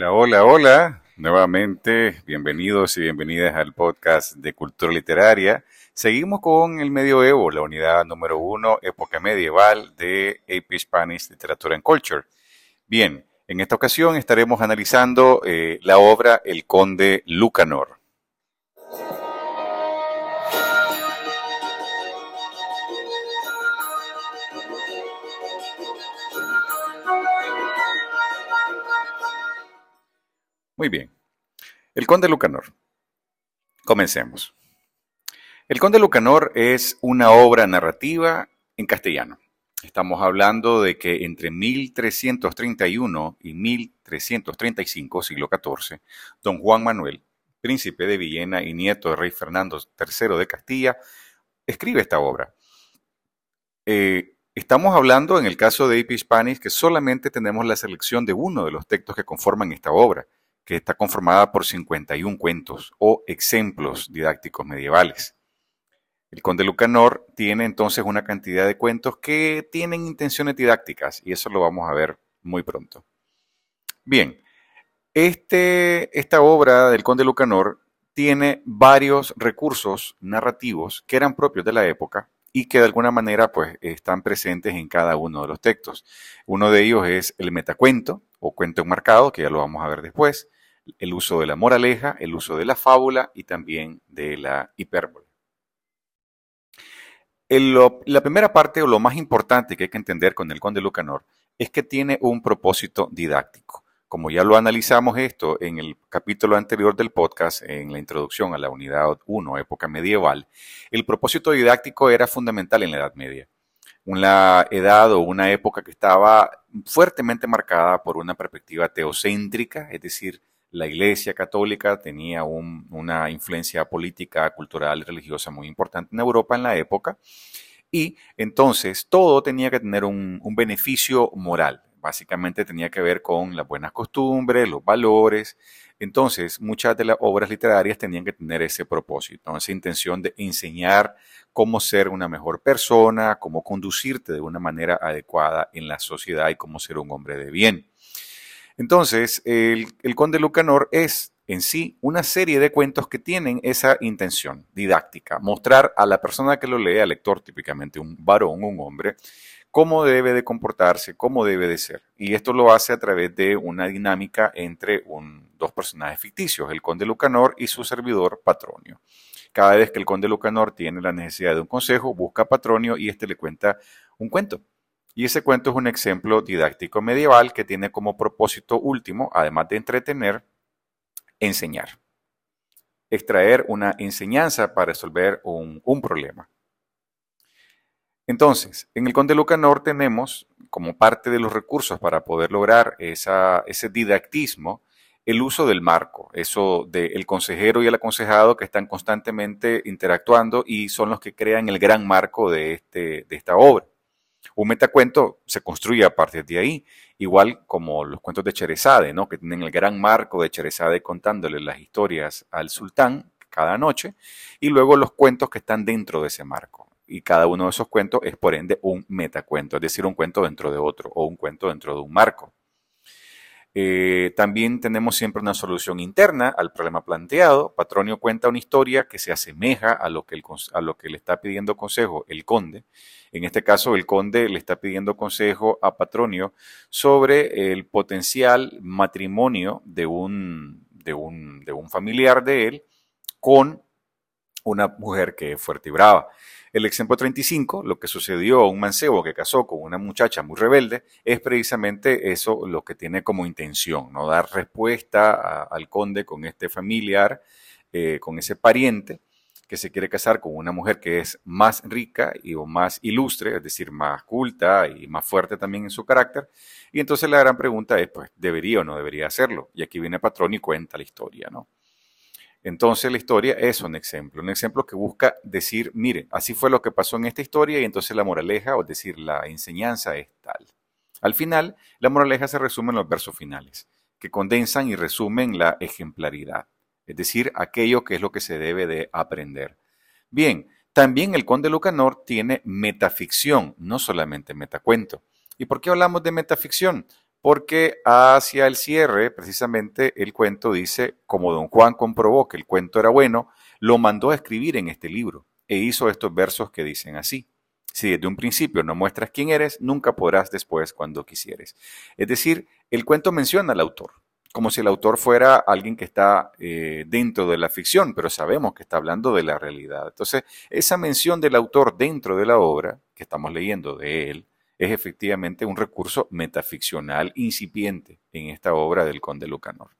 Hola, hola, hola. Nuevamente, bienvenidos y bienvenidas al podcast de Cultura Literaria. Seguimos con el medioevo, la unidad número uno, época medieval de AP Spanish Literature and Culture. Bien, en esta ocasión estaremos analizando eh, la obra El Conde Lucanor. Muy bien. El Conde Lucanor. Comencemos. El Conde Lucanor es una obra narrativa en castellano. Estamos hablando de que entre 1331 y 1335, siglo XIV, don Juan Manuel, príncipe de Villena y nieto del rey Fernando III de Castilla, escribe esta obra. Eh, estamos hablando en el caso de AP Spanish que solamente tenemos la selección de uno de los textos que conforman esta obra que está conformada por 51 cuentos o ejemplos didácticos medievales. El conde Lucanor tiene entonces una cantidad de cuentos que tienen intenciones didácticas y eso lo vamos a ver muy pronto. Bien, este, esta obra del conde Lucanor tiene varios recursos narrativos que eran propios de la época y que de alguna manera pues están presentes en cada uno de los textos. Uno de ellos es el metacuento o cuento enmarcado, que ya lo vamos a ver después el uso de la moraleja, el uso de la fábula y también de la hipérbole. la primera parte o lo más importante que hay que entender con el conde Lucanor es que tiene un propósito didáctico. Como ya lo analizamos esto en el capítulo anterior del podcast, en la introducción a la unidad 1, época medieval, el propósito didáctico era fundamental en la Edad Media. Una edad o una época que estaba fuertemente marcada por una perspectiva teocéntrica, es decir, la Iglesia Católica tenía una influencia política, cultural y religiosa muy importante en Europa en la época. Y entonces todo tenía que tener un, beneficio moral. Básicamente tenía que ver con las buenas costumbres, los valores. Entonces, muchas de las obras literarias tenían que tener ese propósito, esa intención de enseñar cómo ser una mejor persona, cómo conducirte de una manera adecuada en la sociedad y cómo ser un hombre de bien. Entonces, el, Conde Lucanor es en sí una serie de cuentos que tienen esa intención didáctica, mostrar a la persona que lo lee, al lector típicamente un varón, un hombre, cómo debe de comportarse, cómo debe de ser. Y esto lo hace a través de una dinámica entre dos personajes ficticios, el conde Lucanor y su servidor Patronio. Cada vez que el conde Lucanor tiene la necesidad de un consejo, busca a Patronio y éste le cuenta un cuento. Y ese cuento es un ejemplo didáctico medieval que tiene como propósito último, además de entretener, enseñar. Extraer una enseñanza para resolver un, problema. Entonces, en el Conde Lucanor tenemos, como parte de los recursos para poder lograr ese didactismo, el uso del marco, eso del consejero y el aconsejado que están constantemente interactuando y son los que crean el gran marco de, este, esta obra. Un metacuento se construye a partir de ahí, igual como los cuentos de Cherezade, ¿no? que tienen el gran marco de Cherezade contándole las historias al sultán cada noche, y luego los cuentos que están dentro de ese marco. Y cada uno de esos cuentos es por ende un metacuento, es decir, un cuento dentro de otro o un cuento dentro de un marco. Eh, también tenemos siempre una solución interna al problema planteado. Patronio cuenta una historia que se asemeja a lo que, le está pidiendo consejo el conde. En este caso, el conde le está pidiendo consejo a Patronio sobre el potencial matrimonio de un familiar de él con una mujer que es fuerte y brava. El ejemplo 35, lo que sucedió a un mancebo que casó con una muchacha muy rebelde, es precisamente eso lo que tiene como intención, ¿no? Dar respuesta al conde con este familiar, eh, con ese pariente que se quiere casar con una mujer que es más rica y o más ilustre, es decir, más culta y más fuerte también en su carácter. Y entonces la gran pregunta es, pues, ¿debería o no debería hacerlo? Y aquí viene Patrón y cuenta la historia, ¿no? Entonces la historia es un ejemplo, un ejemplo que busca decir, mire, así fue lo que pasó en esta historia y entonces la moraleja, o decir, la enseñanza es tal. Al final, la moraleja se resume en los versos finales, que condensan y resumen la ejemplaridad, es decir, aquello que es lo que se debe de aprender. Bien, también el conde Lucanor tiene metaficción, no solamente metacuento. ¿Y por qué hablamos de metaficción? Porque hacia el cierre, precisamente, el cuento dice, como don Juan comprobó que el cuento era bueno, lo mandó a escribir en este libro e hizo estos versos que dicen así. Si desde un principio no muestras quién eres, nunca podrás después cuando quisieres. Es decir, el cuento menciona al autor, como si el autor fuera alguien que está eh, dentro de la ficción, pero sabemos que está hablando de la realidad. Entonces, esa mención del autor dentro de la obra que estamos leyendo de él es efectivamente un recurso metaficcional incipiente en esta obra del conde Lucanor.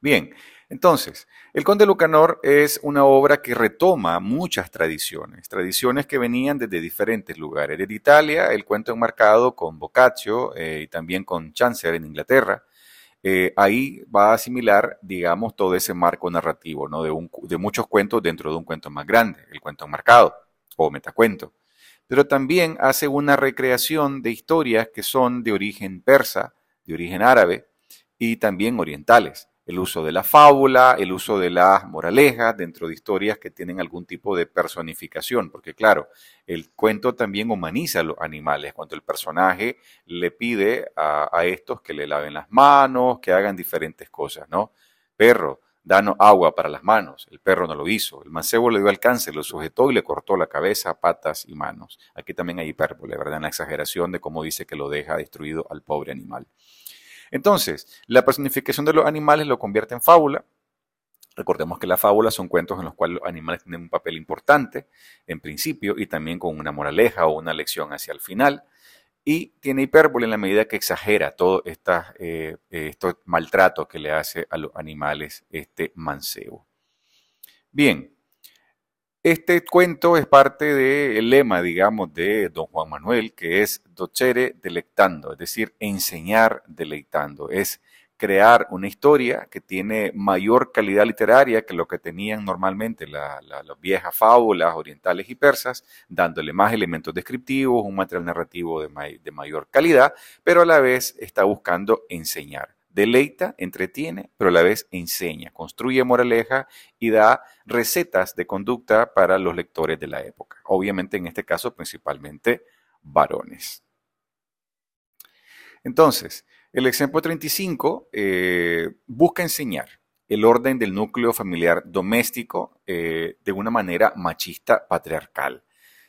Bien, entonces, El Conde Lucanor es una obra que retoma muchas tradiciones, tradiciones que venían desde diferentes lugares. Desde Italia, el cuento enmarcado con Boccaccio eh, y también con Chaucer en Inglaterra. Eh, ahí va a asimilar, digamos, todo ese marco narrativo, ¿no? De, de muchos cuentos dentro de un cuento más grande, el cuento enmarcado o metacuento. Pero también hace una recreación de historias que son de origen persa, de origen árabe y también orientales el uso de la fábula, el uso de las moralejas dentro de historias que tienen algún tipo de personificación, porque claro, el cuento también humaniza a los animales, cuando el personaje le pide a, estos que le laven las manos, que hagan diferentes cosas, ¿no? Perro, danos agua para las manos, el perro no lo hizo, el mancebo le dio alcance, lo sujetó y le cortó la cabeza, patas y manos. Aquí también hay hipérbole, ¿verdad? Una exageración de cómo dice que lo deja destruido al pobre animal. Entonces, la personificación de los animales lo convierte en fábula. Recordemos que las fábulas son cuentos en los cuales los animales tienen un papel importante en principio y también con una moraleja o una lección hacia el final. Y tiene hipérbole en la medida que exagera todo esta, eh, estos maltratos que le hace a los animales este mancebo. Bien, este cuento es parte del lema, digamos, de don Juan Manuel, que es docere delectando, es decir, enseñar deleitando. Es crear una historia que tiene mayor calidad literaria que lo que tenían normalmente las viejas fábulas orientales y persas, dándole más elementos descriptivos, un material narrativo de mayor calidad, pero a la vez está buscando enseñar deleita, entretiene, pero a la vez enseña, construye moraleja y da recetas de conducta para los lectores de la época. Obviamente en este caso principalmente varones. Entonces, el ejemplo 35 eh, busca enseñar el orden del núcleo familiar doméstico eh, de una manera machista patriarcal.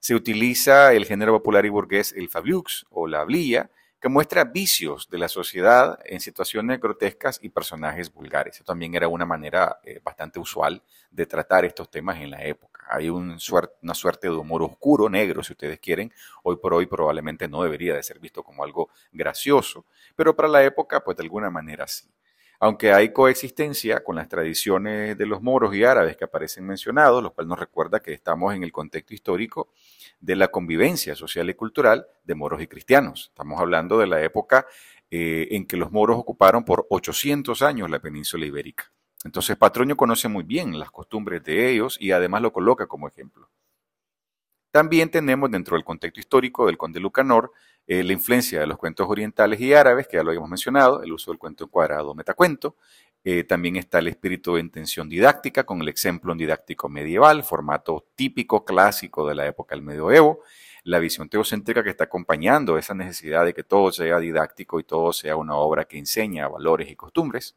Se utiliza el género popular y burgués el fabliux o la blilla que muestra vicios de la sociedad en situaciones grotescas y personajes vulgares. Eso también era una manera eh, bastante usual de tratar estos temas en la época. Hay una suerte de humor oscuro, negro, si ustedes quieren. Hoy por hoy probablemente no debería de ser visto como algo gracioso, pero para la época, pues de alguna manera sí. Aunque hay coexistencia con las tradiciones de los moros y árabes que aparecen mencionados, lo cual nos recuerda que estamos en el contexto histórico de la convivencia social y cultural de moros y cristianos. Estamos hablando de la época eh, en que los moros ocuparon por 800 años la península ibérica. Entonces Patroño conoce muy bien las costumbres de ellos y además lo coloca como ejemplo. También tenemos dentro del contexto histórico del conde Lucanor eh, la influencia de los cuentos orientales y árabes, que ya lo habíamos mencionado, el uso del cuento encuadrado metacuento. Eh, también está el espíritu de intención didáctica con el ejemplo didáctico medieval, formato típico, clásico de la época del medioevo. La visión teocéntrica que está acompañando esa necesidad de que todo sea didáctico y todo sea una obra que enseña valores y costumbres.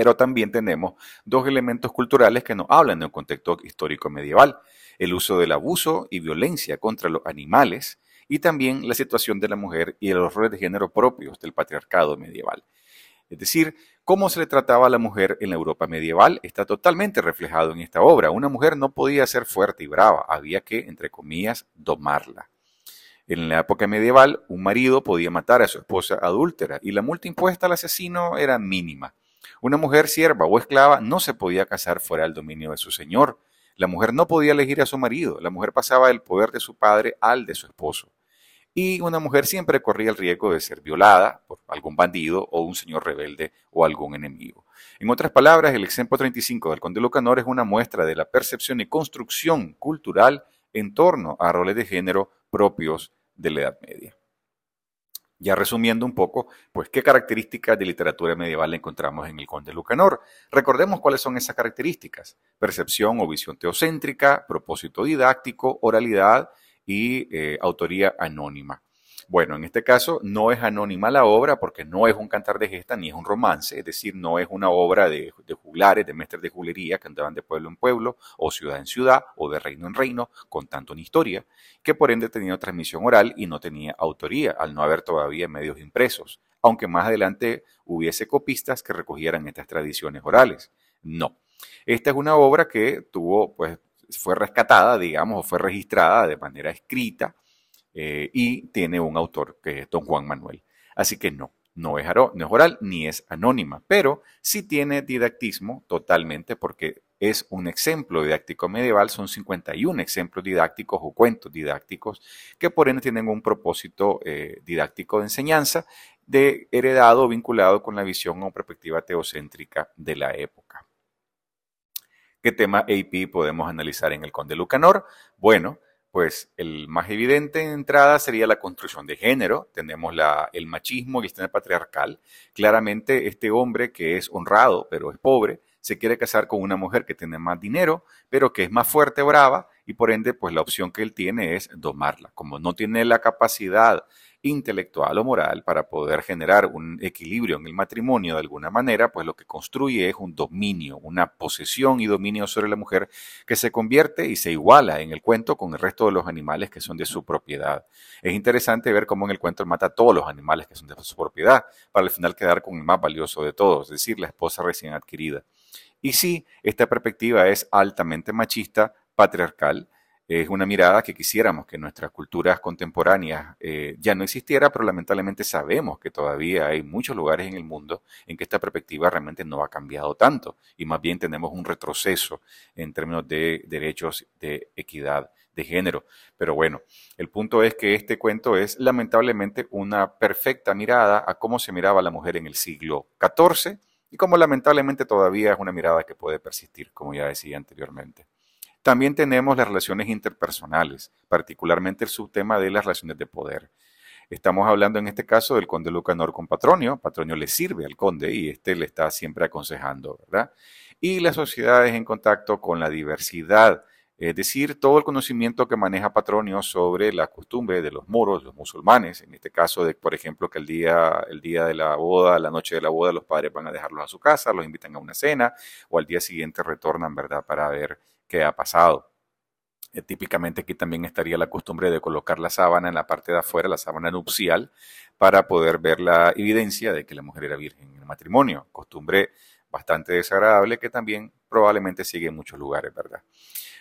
Pero también tenemos dos elementos culturales que nos hablan de un contexto histórico medieval, el uso del abuso y violencia contra los animales y también la situación de la mujer y los roles de género propios del patriarcado medieval. Es decir, cómo se le trataba a la mujer en la Europa medieval está totalmente reflejado en esta obra. Una mujer no podía ser fuerte y brava, había que, entre comillas, domarla. En la época medieval, un marido podía matar a su esposa adúltera y la multa impuesta al asesino era mínima. Una mujer sierva o esclava no se podía casar fuera del dominio de su señor. La mujer no podía elegir a su marido, la mujer pasaba del poder de su padre al de su esposo y una mujer siempre corría el riesgo de ser violada por algún bandido o un señor rebelde o algún enemigo. En otras palabras, el ejemplo 35 del Conde Lucanor es una muestra de la percepción y construcción cultural en torno a roles de género propios de la Edad Media. Ya resumiendo un poco, pues qué características de literatura medieval encontramos en el Conde Lucanor. Recordemos cuáles son esas características. Percepción o visión teocéntrica, propósito didáctico, oralidad, y eh, autoría anónima. Bueno, en este caso no es anónima la obra porque no es un cantar de gesta ni es un romance, es decir, no es una obra de, juglares, de mestres de juglería que andaban de pueblo en pueblo, o ciudad en ciudad, o de reino en reino, contando una historia, que por ende tenía transmisión oral y no tenía autoría, al no haber todavía medios impresos, aunque más adelante hubiese copistas que recogieran estas tradiciones orales. No. Esta es una obra que tuvo, pues, fue rescatada, digamos, o fue registrada de manera escrita eh, y tiene un autor que es don Juan Manuel. Así que no, no es, oral ni es anónima, pero sí tiene didactismo totalmente porque es un ejemplo didáctico medieval, son 51 ejemplos didácticos o cuentos didácticos que por ende tienen un propósito eh, didáctico de enseñanza de heredado vinculado con la visión o perspectiva teocéntrica de la época. ¿Qué tema AP podemos analizar en el Conde Lucanor? Bueno, pues el más evidente en entrada sería la construcción de género. Tenemos la, el machismo y el sistema patriarcal. Claramente este hombre que es honrado pero es pobre se quiere casar con una mujer que tiene más dinero pero que es más fuerte, brava y por ende pues la opción que él tiene es domarla. Como no tiene la capacidad intelectual o moral para poder generar un equilibrio en el matrimonio de alguna manera, pues lo que construye es un dominio, una posesión y dominio sobre la mujer que se convierte y se iguala en el cuento con el resto de los animales que son de su propiedad. Es interesante ver cómo en el cuento mata a todos los animales que son de su propiedad, para al final quedar con el más valioso de todos, es decir, la esposa recién adquirida. Y sí, esta perspectiva es altamente machista, patriarcal, es una mirada que quisiéramos que nuestras culturas contemporáneas eh, ya no existiera, pero lamentablemente sabemos que todavía hay muchos lugares en el mundo en que esta perspectiva realmente no ha cambiado tanto y más bien tenemos un retroceso en términos de derechos de equidad de género. Pero bueno, el punto es que este cuento es lamentablemente una perfecta mirada a cómo se miraba la mujer en el siglo XIV y como lamentablemente todavía es una mirada que puede persistir, como ya decía anteriormente. También tenemos las relaciones interpersonales, particularmente el subtema de las relaciones de poder. Estamos hablando en este caso del conde Lucanor con Patronio. Patronio le sirve al conde y este le está siempre aconsejando, ¿verdad? Y las sociedades en contacto con la diversidad, es decir, todo el conocimiento que maneja Patronio sobre la costumbre de los moros, los musulmanes, en este caso de, por ejemplo, que el día, el día de la boda, la noche de la boda, los padres van a dejarlos a su casa, los invitan a una cena o al día siguiente retornan, ¿verdad?, para ver que ha pasado. Eh, típicamente aquí también estaría la costumbre de colocar la sábana en la parte de afuera, la sábana nupcial, para poder ver la evidencia de que la mujer era virgen en el matrimonio. Costumbre bastante desagradable que también probablemente sigue en muchos lugares, ¿verdad?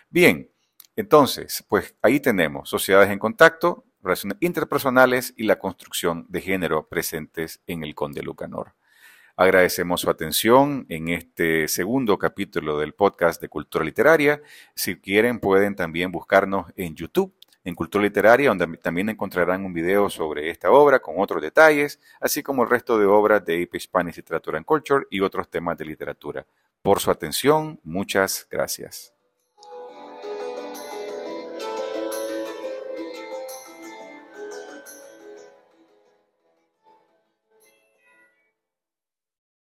Bien, entonces, pues ahí tenemos sociedades en contacto, relaciones interpersonales y la construcción de género presentes en el Conde Lucanor. Agradecemos su atención en este segundo capítulo del podcast de Cultura Literaria. Si quieren, pueden también buscarnos en YouTube, en Cultura Literaria, donde también encontrarán un video sobre esta obra con otros detalles, así como el resto de obras de IP Spanish Literature and Culture y otros temas de literatura. Por su atención, muchas gracias.